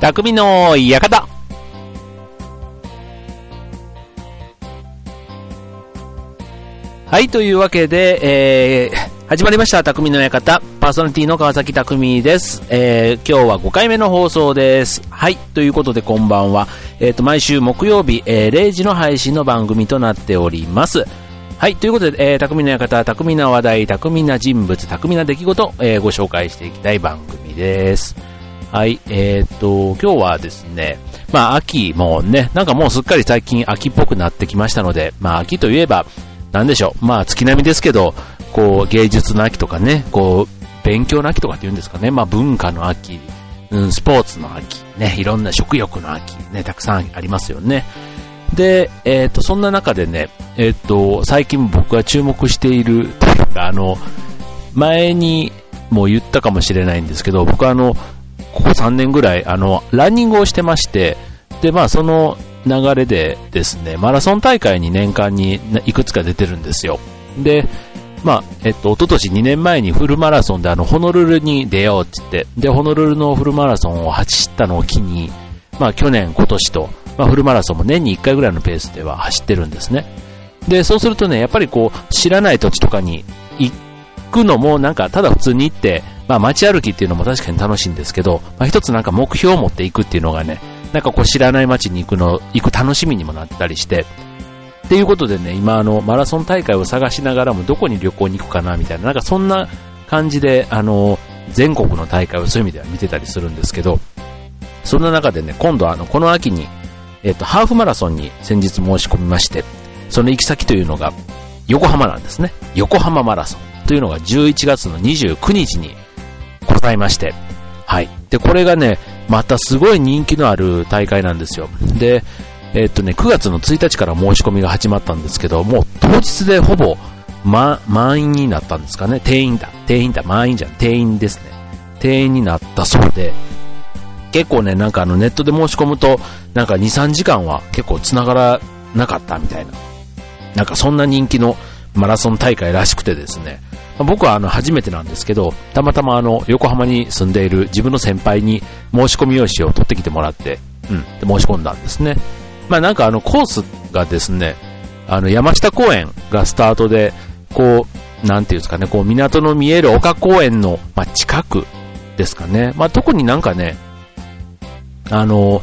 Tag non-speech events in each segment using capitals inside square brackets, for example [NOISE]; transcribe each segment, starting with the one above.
匠の館。はい、というわけで、えー、始まりました、匠の館。パーソナリティの川崎匠です。えー、今日は5回目の放送です。はい、ということでこんばんは。えっ、ー、と、毎週木曜日、えー、0時の配信の番組となっております。はい、ということで、えー、匠の館、匠な話題、匠な人物、匠な出来事、えー、ご紹介していきたい番組です。はい、えー、っと、今日はですね、まあ秋もね、なんかもうすっかり最近秋っぽくなってきましたので、まあ秋といえば、なんでしょう、まあ月並みですけど、こう芸術の秋とかね、こう勉強の秋とかって言うんですかね、まあ文化の秋、うん、スポーツの秋、ね、いろんな食欲の秋、ね、たくさんありますよね。で、えっ、と、そんな中でね、えっ、と、最近僕が注目しているというか、あの、前にも言ったかもしれないんですけど、僕はあの、ここ3年ぐらい、あの、ランニングをしてまして、で、まあ、その流れでですね、マラソン大会に年間にいくつか出てるんですよ。で、まあ、えっと、一昨年2年前にフルマラソンであの、ホノルルに出ようって言って、で、ホノルルのフルマラソンを走ったのを機に、まあ、去年、今年と、まあ、フルマラソンも年に1回ぐらいのペースでは走ってるんですね。で、そうするとね、やっぱりこう、知らない土地とかに行くのもなんか、ただ普通に行って、まあ街歩きっていうのも確かに楽しいんですけど、まあ一つなんか目標を持っていくっていうのがね、なんかこう知らない街に行くの、行く楽しみにもなったりして、っていうことでね、今あの、マラソン大会を探しながらもどこに旅行に行くかなみたいな、なんかそんな感じで、あの、全国の大会をそういう意味では見てたりするんですけど、そんな中でね、今度あの、この秋に、えっと、ハーフマラソンに先日申し込みまして、その行き先というのが、横浜なんですね。横浜マラソンというのが11月の29日にございまして、はい。で、これがね、またすごい人気のある大会なんですよ。で、えっとね、9月の1日から申し込みが始まったんですけど、もう当日でほぼ、ま、満員になったんですかね。定員だ。定員だ。満員じゃん。定員ですね。定員になったそうで、結構ね、なんかあのネットで申し込むと、なんか2、3時間は結構繋がらなかったみたいな。なんかそんな人気のマラソン大会らしくてですね。僕はあの初めてなんですけど、たまたまあの横浜に住んでいる自分の先輩に申し込み用紙を取ってきてもらって、うん、で申し込んだんですね。まあなんかあのコースがですね、あの山下公園がスタートで、こう、なんていうんですかね、こう港の見える丘公園の、ま、近くですかね。まあ特になんかね、あの、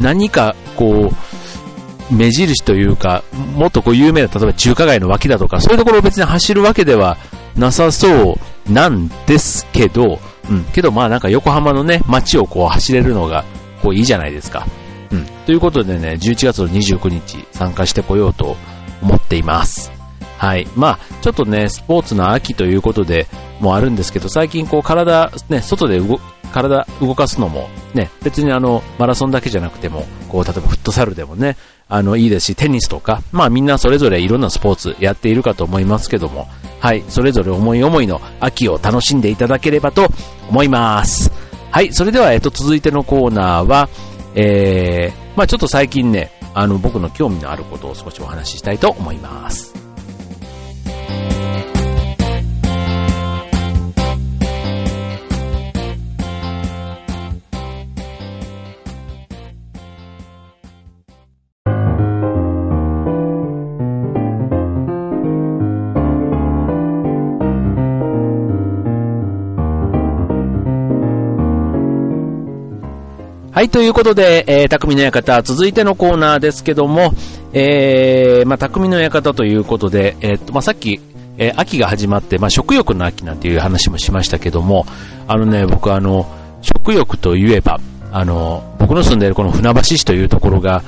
何かこう、目印というか、もっとこう有名な、例えば中華街の脇だとか、そういうところを別に走るわけではなさそうなんですけど、うん、けどまあなんか横浜のね、街をこう走れるのが、こういいじゃないですか。うん。ということでね、11月の29日参加してこようと思っています。はい。まあ、ちょっとね、スポーツの秋ということでもあるんですけど、最近こう体、ね、外で動、体動かすのもね、別にあの、マラソンだけじゃなくても、こう、例えばフットサルでもね、あの、いいですし、テニスとか、まあみんなそれぞれいろんなスポーツやっているかと思いますけども、はい、それぞれ思い思いの秋を楽しんでいただければと思います。はい、それでは、えっと、続いてのコーナーは、えー、まあちょっと最近ね、あの、僕の興味のあることを少しお話ししたいと思います。はい、ということで、えー、匠の館、続いてのコーナーですけども、えー、まあ、匠の館ということで、えー、っと、まあ、さっき、えー、秋が始まって、まあ、食欲の秋なんていう話もしましたけども、あのね、僕あの、食欲といえば、あの、僕の住んでいるこの船橋市というところが、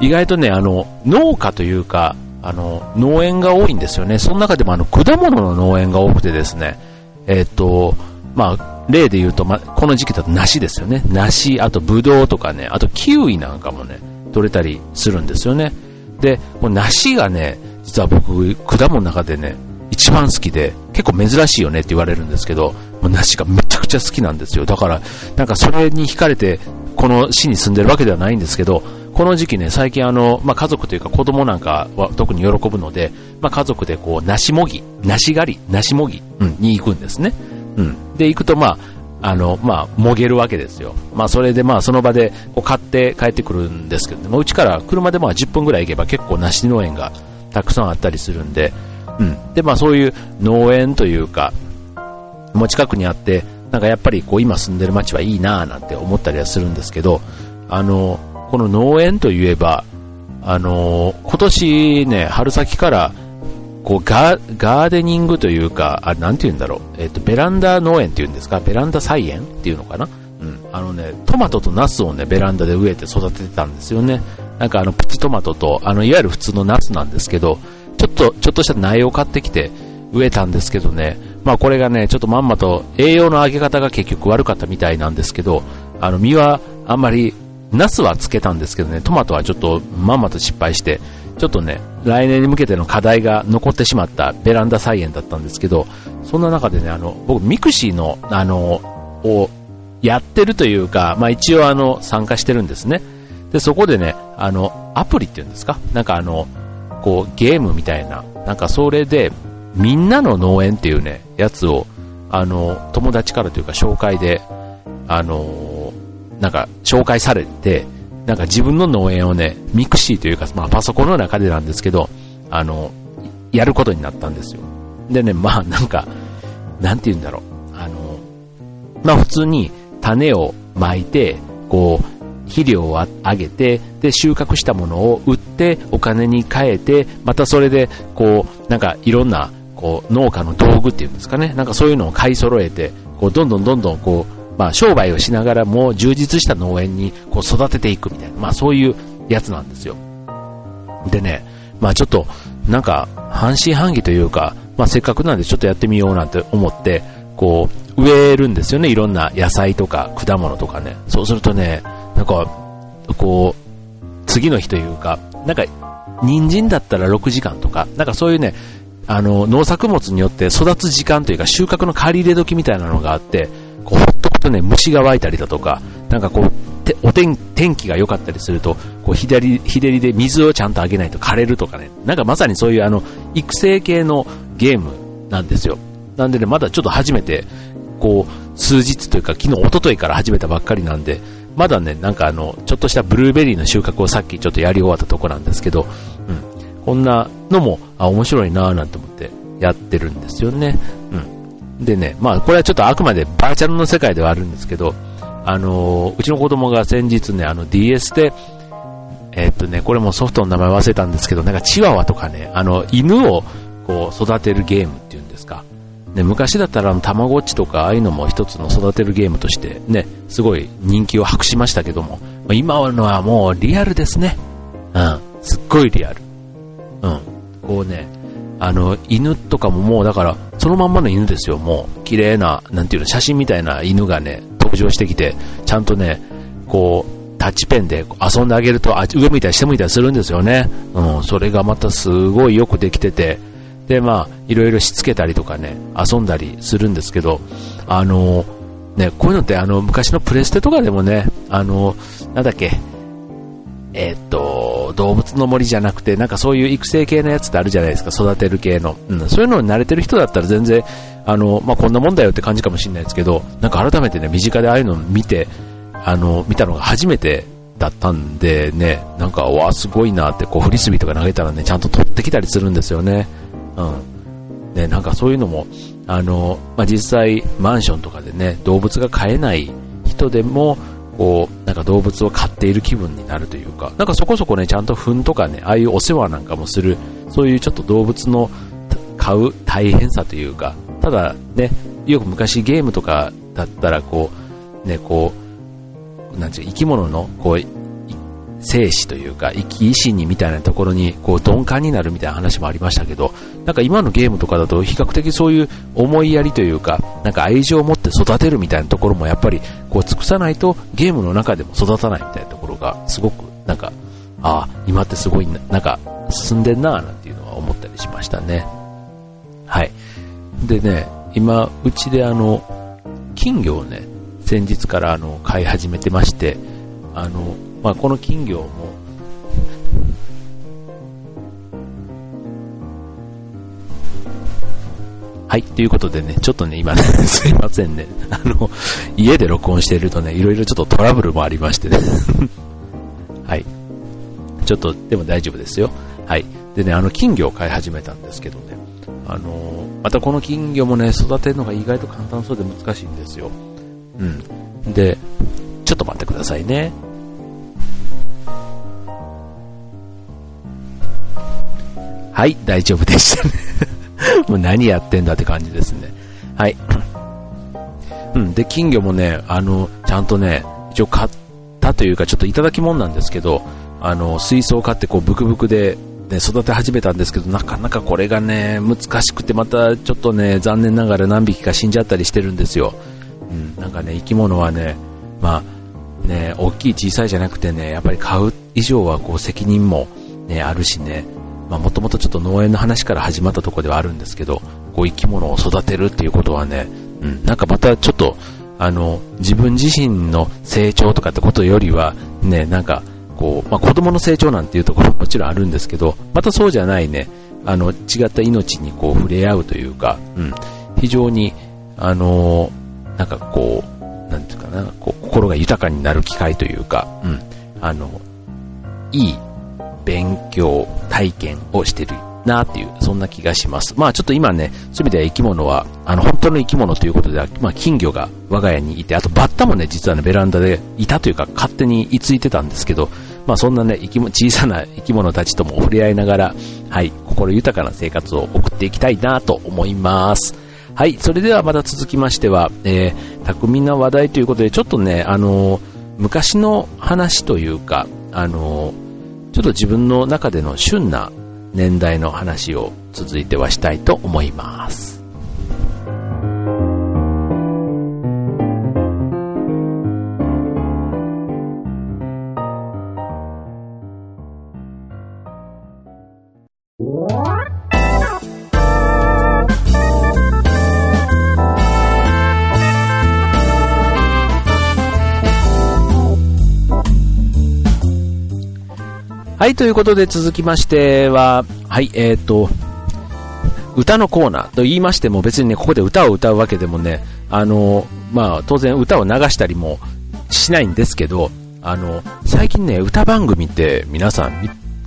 意外とね、あの、農家というか、あの、農園が多いんですよね。その中でもあの、果物の農園が多くてですね、えっと、まあ、例で言うと、ま、この時期だと梨ですよね。梨、あとブドウとかね、あとキウイなんかもね、取れたりするんですよね。で、もう梨がね、実は僕、果物の中でね、一番好きで、結構珍しいよねって言われるんですけど、もう梨がめちゃくちゃ好きなんですよ。だから、なんかそれに惹かれて、この市に住んでるわけではないんですけど、この時期ね、最近あの、まあ、家族というか子供なんかは特に喜ぶので、まあ、家族でこう、梨もぎ、梨狩り、梨もぎ、うん、に行くんですね。うん。で、行くとまあ、あの、まあ、もげるわけですよ。まあ、それでまあ、その場でこう買って帰ってくるんですけど、ね、うちから車でまあ10分ぐらい行けば結構梨農園がたくさんあったりするんで、うん。で、まあ、そういう農園というか、もう近くにあって、なんかやっぱりこう今住んでる街はいいなぁなんて思ったりはするんですけど、あの、この農園といえば、あの、今年ね、春先から、こうガーデニングというか、あ、なんて言うんだろう、えっ、と、ベランダ農園っていうんですか、ベランダ菜園っていうのかな？うん。あのね、トマトとナスをね、ベランダで植えて育ててたんですよね。なんかあの、プチトマトと、あの、いわゆる普通のナスなんですけど、ちょっと、ちょっとした苗を買ってきて植えたんですけどね、まあこれがね、ちょっとまんまと栄養の上げ方が結局悪かったみたいなんですけど、あの、実はあんまり、ナスはつけたんですけどね、トマトはちょっとまんまと失敗して、ちょっとね、来年に向けての課題が残ってしまったベランダ菜園だったんですけど、そんな中でね、あの、僕、 mixi の、あの、をやってるというか、まあ一応あの、参加してるんですね。で、そこでね、あの、アプリっていうんですか？なんかあの、こう、ゲームみたいな、なんかそれで、みんなの農園っていうね、やつを、あの、友達からというか紹介で、あの、なんか紹介されて、なんか自分の農園をね、 mixi というか、まあパソコンの中でなんですけど、あの、やることになったんですよ。でね、まあなんか、なんて言うんだろう。あの、まあ普通に種をまいて、こう、肥料をあげて、で、収穫したものを売ってお金に変えて、またそれで、こう、なんかいろんな、こう、農家の道具っていうんですかね、なんかそういうのを買い揃えて、こう、どんどんどんどん、こう、まあ、商売をしながらも充実した農園に、こう、育てていくみたいな、まあ、そういうやつなんですよ。でね、まあ、ちょっと、なんか、半信半疑というか、まあ、せっかくなんでちょっとやってみようなんて思って、こう、植えるんですよね、いろんな野菜とか果物とかね。そうするとね、なんか、こう、次の日というか、なんか、人参だったら6時間とか、なんかそういうね、あの、農作物によって育つ時間というか収穫の借り入れ時みたいなのがあって、こう、ほっとね、虫が湧いたりだとか、なんかこう、お天天気が良かったりすると、こう左、左で水をちゃんとあげないと枯れるとかね、なんかまさにそういうあの、育成系のゲームなんですよ。なんでね、まだちょっと初めて、こう、数日というか、昨日、一昨日から始めたばっかりなんで、まだね、なんかあの、ちょっとしたブルーベリーの収穫をさっきちょっとやり終わったとこなんですけど、うん。こんなのも、あ、面白いなぁなんて思ってやってるんですよね。うん。でね、まあこれはちょっとあくまでバーチャルの世界ではあるんですけど、あのー、うちの子供が先日ね、あの DS で、えー、っとね、これもソフトの名前忘れたんですけど、なんかチワワとかね、あの、犬をこう育てるゲームっていうんですか。ね、昔だったらたまごっちとかああいうのも一つの育てるゲームとしてね、すごい人気を博しましたけども、今のはもうリアルですね。うん、すっごいリアル。うん、こうね、あの、犬とかももうだから、そのまんまの犬ですよ、もう。綺麗な、なんていうの、写真みたいな犬がね、登場してきて、ちゃんとね、こう、タッチペンで遊んであげると、あ、上向いたり下向いたりするんですよね。うん、それがまたすごいよくできてて、で、まあ、いろいろしつけたりとかね、遊んだりするんですけど、あの、ね、こういうのってあの、昔のプレステとかでもね、あの、なんだっけ、えー、っと、動物の森じゃなくて、なんかそういう育成系のやつってあるじゃないですか、育てる系の。うん、そういうのに慣れてる人だったら全然、あの、まあ、こんなもんだよって感じかもしれないですけど、なんか改めてね、身近でああいうのを見て、あの、見たのが初めてだったんでね、なんか、わあ、すごいなって、こう、フリスビーとか投げたらね、ちゃんと取ってきたりするんですよね。うん。ね、なんかそういうのも、あの、まあ、実際、マンションとかでね、動物が飼えない人でも、こう、なんか動物を飼っている気分になるというか、なんかそこそこね、ちゃんと糞とかね、ああいうお世話なんかもする、そういうちょっと動物の飼う大変さというか、ただね、よく昔ゲームとかだったら、こう、ね、こう、なんていう生き物の、こう、生死というか、生き死にみたいなところに、こう、鈍感になるみたいな話もありましたけど、なんか今のゲームとかだと、比較的そういう思いやりというか、なんか愛情を持って育てるみたいなところもやっぱり、こう、尽くさないと、ゲームの中でも育たないみたいなところが、すごく、なんか、ああ、今ってすごい、なんか、進んでんなーなんていうのは思ったりしましたね。はい。でね、今、うちであの、金魚をね、先日からあの、飼い始めてまして、あの、まあ、この金魚も、はい。ということでね、ちょっとね、今ね、[LAUGHS] すいませんね。あの、家で録音しているとね、いろいろちょっとトラブルもありましてね。[LAUGHS] はい。ちょっと、でも大丈夫ですよ。はい。でね、あの、金魚を飼い始めたんですけどね、あの、またこの金魚もね、育てるのが意外と簡単そうで難しいんですよ。うん。で、ちょっと待ってくださいね。はい、大丈夫でしたね [LAUGHS] もう何やってんだって感じですね。はい。うん、で、金魚もね、あの、ちゃんとね、一応買ったというか、ちょっといただき物なんですけど、あの、水槽を買ってこう、ブクブクで、ね、育て始めたんですけど、なかなかこれがね、難しくて、またちょっとね、残念ながら何匹か死んじゃったりしてるんですよ。うん、なんかね、生き物はね、まあ、ね、大きい小さいじゃなくてね、やっぱり買う以上はこう責任もね、あるしね、もともとちょっと農園の話から始まったとこではあるんですけど、こう生き物を育てるっていうことはね、うん、なんかまたちょっと、あの、自分自身の成長とかってことよりは、ね、なんか、こう、まあ、子供の成長なんていうところも [LAUGHS] もちろんあるんですけど、またそうじゃないね、あの、違った命にこう触れ合うというか、うん、非常に、あのなんかこう、なんていうかな、こう、心が豊かになる機会というか、うん、あの、いい勉強、体験をしてるなっていう、そんな気がします。まあちょっと今ね、そういう意味では生き物は、あの、本当の生き物ということでは、まあ金魚が我が家にいて、あとバッタもね、実はね、ベランダでいたというか、勝手に居ついてたんですけど、まあそんなね、生き物、小さな生き物たちとも触れ合いながら、はい、心豊かな生活を送っていきたいなと思います。はい、それではまた続きましては、えー、巧みな話題ということで、ちょっとね、あのー、昔の話というか、あのーちょっと自分の中での旬な年代の話を続いてはしたいと思います。はい、ということで続きましては、はい、えっ、ー、と、歌のコーナーと言いましても別にね、ここで歌を歌うわけでもね、あの、まあ、当然歌を流したりもしないんですけど、あの、最近ね、歌番組って皆さん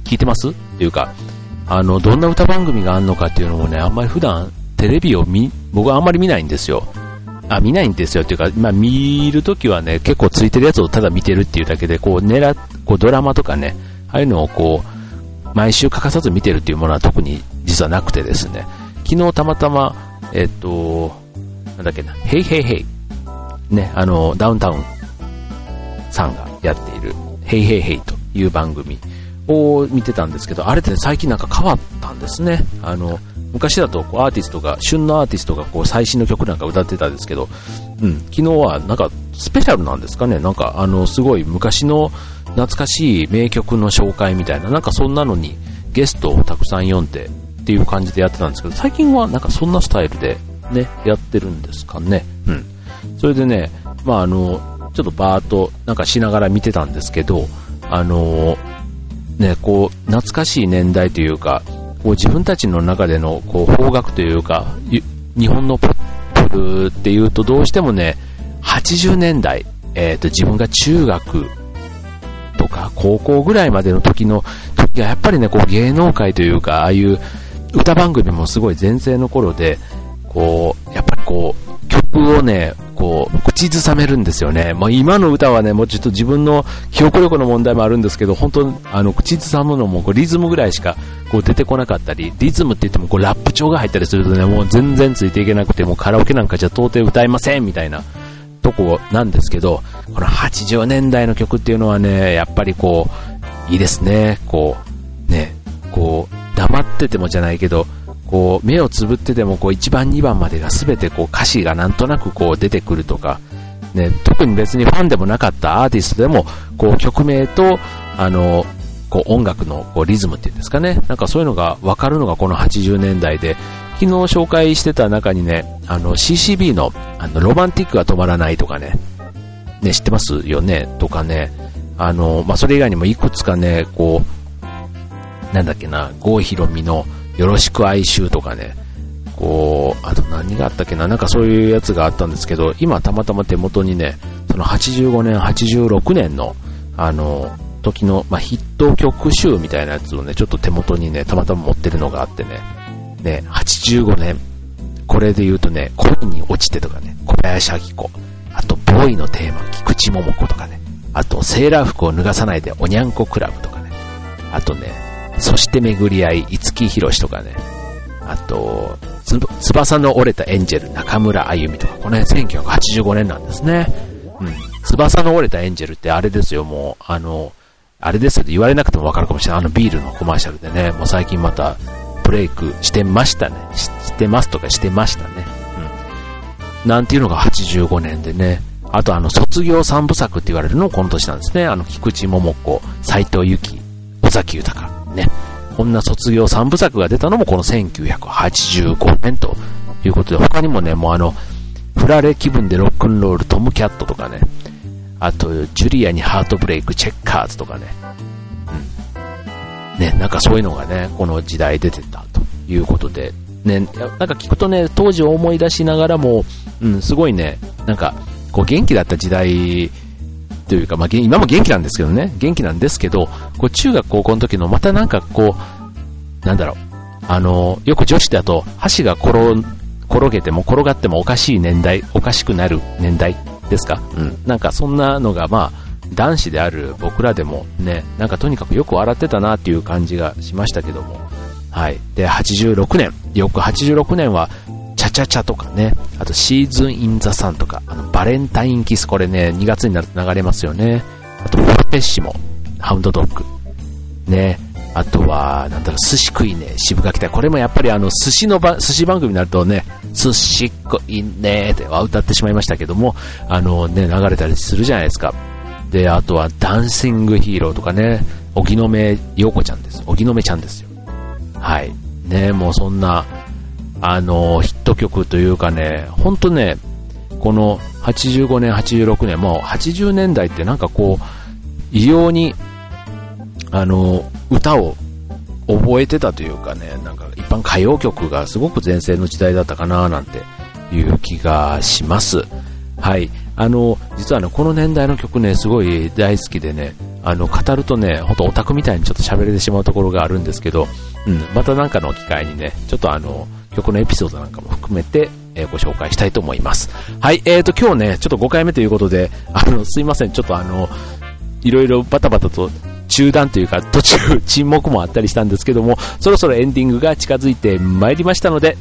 聞いてます？っていうか、あの、どんな歌番組があるのかっていうのもね、あんまり普段テレビを見、僕はあんまり見ないんですよ。あ、見ないんですよっていうか、まあ見るときはね、結構ついてるやつをただ見てるっていうだけで、こう狙っ、こうドラマとかね、ああいうのをこう、毎週欠かさず見てるっていうものは特に実はなくてですね、昨日たまたま、えっと、なんだっけな、ヘイヘイヘイ、ね、あの、ダウンタウンさんがやっている、ヘイヘイヘイという番組を見てたんですけど、あれって最近なんか変わったんですね。あの、昔だとこうアーティストが、旬のアーティストがこう最新の曲なんか歌ってたんですけど、うん、昨日はなんかスペシャルなんですかね、なんかあの、すごい昔の懐かしい名曲の紹介みたいな、なんかそんなのにゲストをたくさん読んでっていう感じでやってたんですけど、最近はなんかそんなスタイルでね、やってるんですかね。うん。それでね、まああの、ちょっとバーっとなんかしながら見てたんですけど、あの、ね、こう、懐かしい年代というか、こう自分たちの中でのこう方角というか、日本のポップっていうとどうしてもね、80年代、えっ、ー、と自分が中学とか高校ぐらいまでの時の時がやっぱりね、こう芸能界というか、ああいう歌番組もすごい全盛の頃で、こう、やっぱりこう、曲をね、こう、口ずさめるんですよね。まあ、今の歌はね、もうちょっと自分の記憶力の問題もあるんですけど、本当あの、口ずさむのもこうリズムぐらいしかこう出てこなかったり、リズムって言ってもこうラップ調が入ったりするとね、もう全然ついていけなくて、もうカラオケなんかじゃ到底歌えませんみたいなとこなんですけど、この80年代の曲っていうのはね、やっぱりこう、いいですね。こう、ね、こう、黙っててもじゃないけど、こう、目をつぶってても、こう、1番、2番までが全てこう、歌詞がなんとなくこう、出てくるとか、ね、特に別にファンでもなかったアーティストでも、こう、曲名と、あの、こう、音楽のこうリズムっていうんですかね。なんかそういうのがわかるのがこの80年代で、昨日紹介してた中にね、あの CCB のあのロマンティックが止まらないとかね、ね、知ってますよね？とかね、あの、まあ、それ以外にもいくつかね、こう、なんだっけな、郷ひろみのよろしく哀愁とかね、こう、あと何があったっけな、なんかそういうやつがあったんですけど、今たまたま手元にね、その85年、86年の、あの、時の、まあ、ヒット曲集みたいなやつをね、ちょっと手元にね、たまたま持ってるのがあってね、ね、85年、これで言うとね、恋に落ちてとかね、小林明子、あと、ボーイのテーマ、菊池桃子とかね、あと、セーラー服を脱がさないでおにゃんこクラブとかね、あとね、そして巡り合い、五木ひろしとかね、あと、翼の折れたエンジェル、中村あゆみとか、この辺1985年なんですね。うん。翼の折れたエンジェルってあれですよ、もう、あの、あれですよ、言われなくてもわかるかもしれない。あのビールのコマーシャルでね、もう最近またブレイクしてましたね。してますとかしてましたね。うん。なんていうのが85年でね。あとあの、卒業三部作って言われるのもこの年なんですね。あの、菊池桃子、斎藤由紀、尾崎豊。ね。こんな卒業三部作が出たのもこの1985年ということで、他にもね、もうあの、フラレ気分でロックンロール、トムキャットとかね、あと、ジュリアにハートブレイク、チェッカーズとかね。ね、なんかそういうのがね、この時代出てたということで、ね、なんか聞くとね、当時を思い出しながらも、うん、すごいね、なんか、こう元気だった時代というか、まあ、今も元気なんですけどね、元気なんですけど、こう中学高校の時のまたなんかこう、なんだろう、あの、よく女子だと箸が転、転げても転がってもおかしい年代、おかしくなる年代ですか？うん。なんかそんなのがまあ、男子である僕らでもね、なんかとにかくよく笑ってたなっていう感じがしましたけども。はい。で、86年。よく86年は、チャチャチャとかね、あとシーズンインザサンとか、あの、バレンタインキス、これね、2月になると流れますよね。あと、フォルペッシモ、ハウンドドッグ。ね。あとは、なんだろう、寿司食いね、渋垣隊。これもやっぱりあの、寿司のば、寿司番組になるとね、寿司食いねーっては歌ってしまいましたけども、あのね、流れたりするじゃないですか。で、あとは、ダンシングヒーローとかね、荻野目洋子ちゃんです。荻野目ちゃんですよ。はい。ね、もうそんな、あの、ヒット曲というかね、ほんとね、この85年、86年、もう80年代ってなんかこう、異様に、あの、歌を覚えてたというかね、なんか一般歌謡曲がすごく前世の時代だったかななんていう気がします。はい。あの、実はね、この年代の曲ね、すごい大好きでね、あの、語るとね、ほんとオタクみたいにちょっと喋れてしまうところがあるんですけど、うん、またなんかの機会にね、ちょっとあの、曲のエピソードなんかも含めて、えー、ご紹介したいと思います。はい、えーと、今日ね、ちょっと5回目ということで、あの、すいません、ちょっとあの、いろいろバタバタと中断というか途中 [LAUGHS] 沈黙もあったりしたんですけども、そろそろエンディングが近づいてまいりましたので、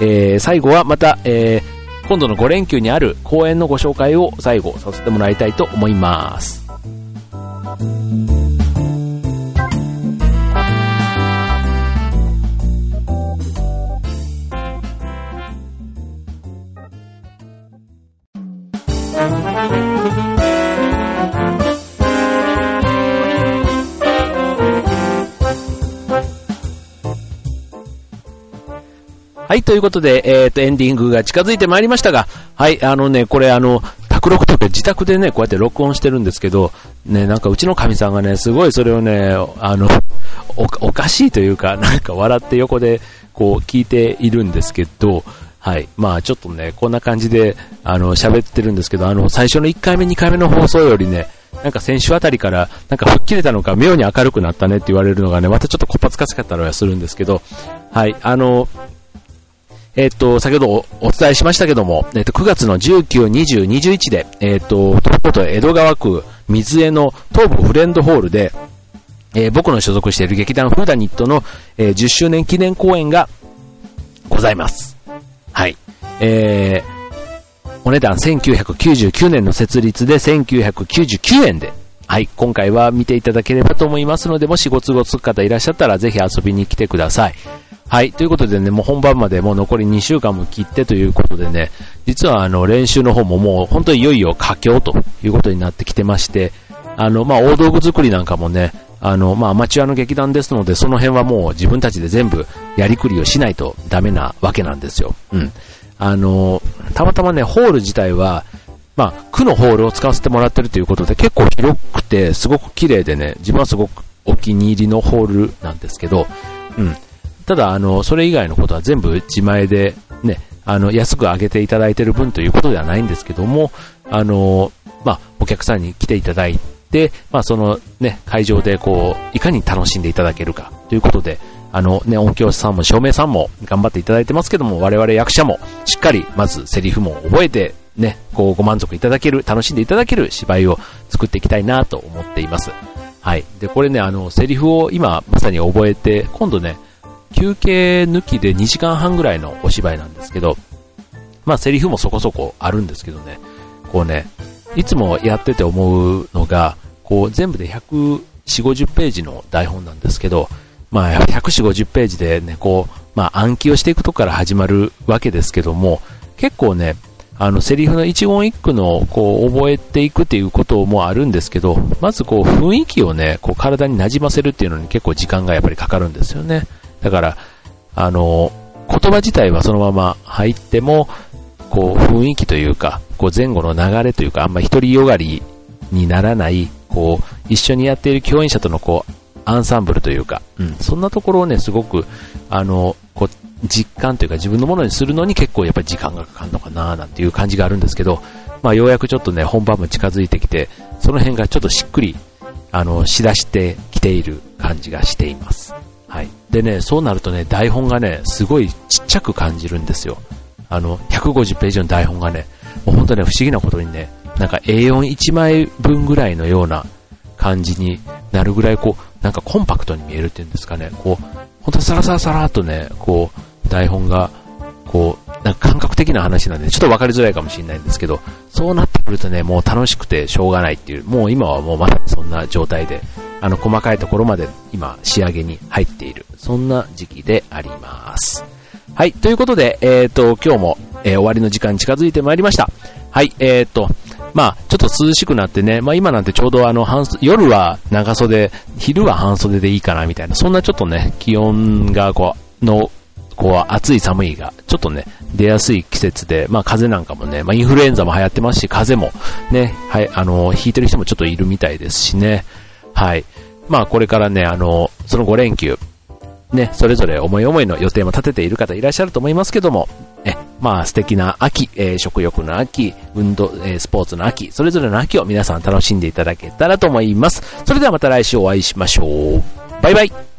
えー、最後はまた、えー、今度の5連休にある公演のご紹介を最後させてもらいたいと思います。はい、ということで、えっ、ー、と、エンディングが近づいてまいりましたが、はい、あのね、これあの、卓録とか自宅でね、こうやって録音してるんですけど、ね、なんかうちの神さんがね、すごいそれをね、あの、おかしいというか、[LAUGHS] なんか笑って横でこう聞いているんですけど、はい。まあちょっとね、こんな感じで、あの、喋ってるんですけど、あの、最初の1回目、2回目の放送よりね、なんか先週あたりから、なんか吹っ切れたのか、妙に明るくなったねって言われるのがね、またちょっとこっぱつかしかったのはするんですけど、はい。あの、えっ、と、先ほどお伝えしましたけども、えっ、と、9月の19、20、21で、えっ、と、東京都江戸川区水江の東部フレンドホールで、え僕の所属している劇団フーダニットの、え10周年記念公演がございます。はい。えー、お値段1999年の設立で1999円で、はい、今回は見ていただければと思いますので、もしご都合つく方いらっしゃったらぜひ遊びに来てください。はい。ということでね、もう本番までもう残り2週間も切ってということでね、実はあの練習の方ももう本当にいよいよ佳境ということになってきてまして、あの、まあ、大道具作りなんかもね、あの、まあ、アマチュアの劇団ですので、その辺はもう自分たちで全部やりくりをしないとダメなわけなんですよ。うん。あの、たまたまね、ホール自体は、まあ、区のホールを使わせてもらってるということで、結構広くて、すごく綺麗でね、自分はすごくお気に入りのホールなんですけど、うん。ただ、あの、それ以外のことは全部自前で、ね、あの、安く上げていただいている分ということではないんですけども、あの、まあ、お客さんに来ていただいて、まあ、そのね、会場でこう、いかに楽しんでいただけるかということで、あのね、音響さんも照明さんも頑張っていただいてますけども、我々役者もしっかりまずセリフも覚えて、ね、こうご満足いただける、楽しんでいただける芝居を作っていきたいなと思っています。はい。で、これね、あの、セリフを今まさに覚えて、今度ね、休憩抜きで2時間半ぐらいのお芝居なんですけど、まあセリフもそこそこあるんですけどね、こうね、いつもやってて思うのが、こう全部で140、50ページの台本なんですけど、まあ140、50ページでね、こう、まあ暗記をしていくとこから始まるわけですけども、結構ね、あの、セリフの一言一句の、こう、覚えていくっていうこともあるんですけど、まずこう、雰囲気をね、こう、体に馴染ませるっていうのに結構時間がやっぱりかかるんですよね。だから、あの、言葉自体はそのまま入っても、こう、雰囲気というか、こう、前後の流れというか、あんま独りよがりにならない、こう、一緒にやっている共演者とのこう、アンサンブルというか、うん、そんなところをね、すごく、あの、こう、実感というか自分のものにするのに結構やっぱり時間がかかるのかななんていう感じがあるんですけど、まあようやくちょっとね、本番も近づいてきて、その辺がちょっとしっくり、あの、しだしてきている感じがしています。でね、そうなるとね、台本がね、すごいちっちゃく感じるんですよ。あの、150ページの台本がね、もう本当ね、不思議なことにね、なんか A41 枚分ぐらいのような感じになるぐらい、こう、なんかコンパクトに見えるっていうんですかね、こう、ほんとサラサラサラっとね、こう、台本が、こう、なんか感覚的な話なんで、ちょっと分かりづらいかもしれないんですけど、そうなってくるとね、もう楽しくてしょうがないっていう、もう今はもうまさにそんな状態で、あの、細かいところまで今仕上げに入っている、そんな時期であります。はい、ということで、えっ、ー、と、今日も、えー、終わりの時間に近づいてまいりました。はい、えっ、ー、と、まあ、ちょっと涼しくなってね、まあ今なんてちょうどあの、半夜は長袖、昼は半袖でいいかなみたいな、そんなちょっとね、気温がこう、の、こう、暑い寒いが、ちょっとね、出やすい季節で、まあ風邪なんかもね、まあインフルエンザも流行ってますし、風邪もね、はい、あの、引いてる人もちょっといるみたいですしね、はい。まあこれからね、あの、その5連休、ね、それぞれ思い思いの予定も立てている方いらっしゃると思いますけども、え、まあ素敵な秋、えー、食欲の秋、運動、えー、スポーツの秋、それぞれの秋を皆さん楽しんでいただけたらと思います。それではまた来週お会いしましょう。バイバイ。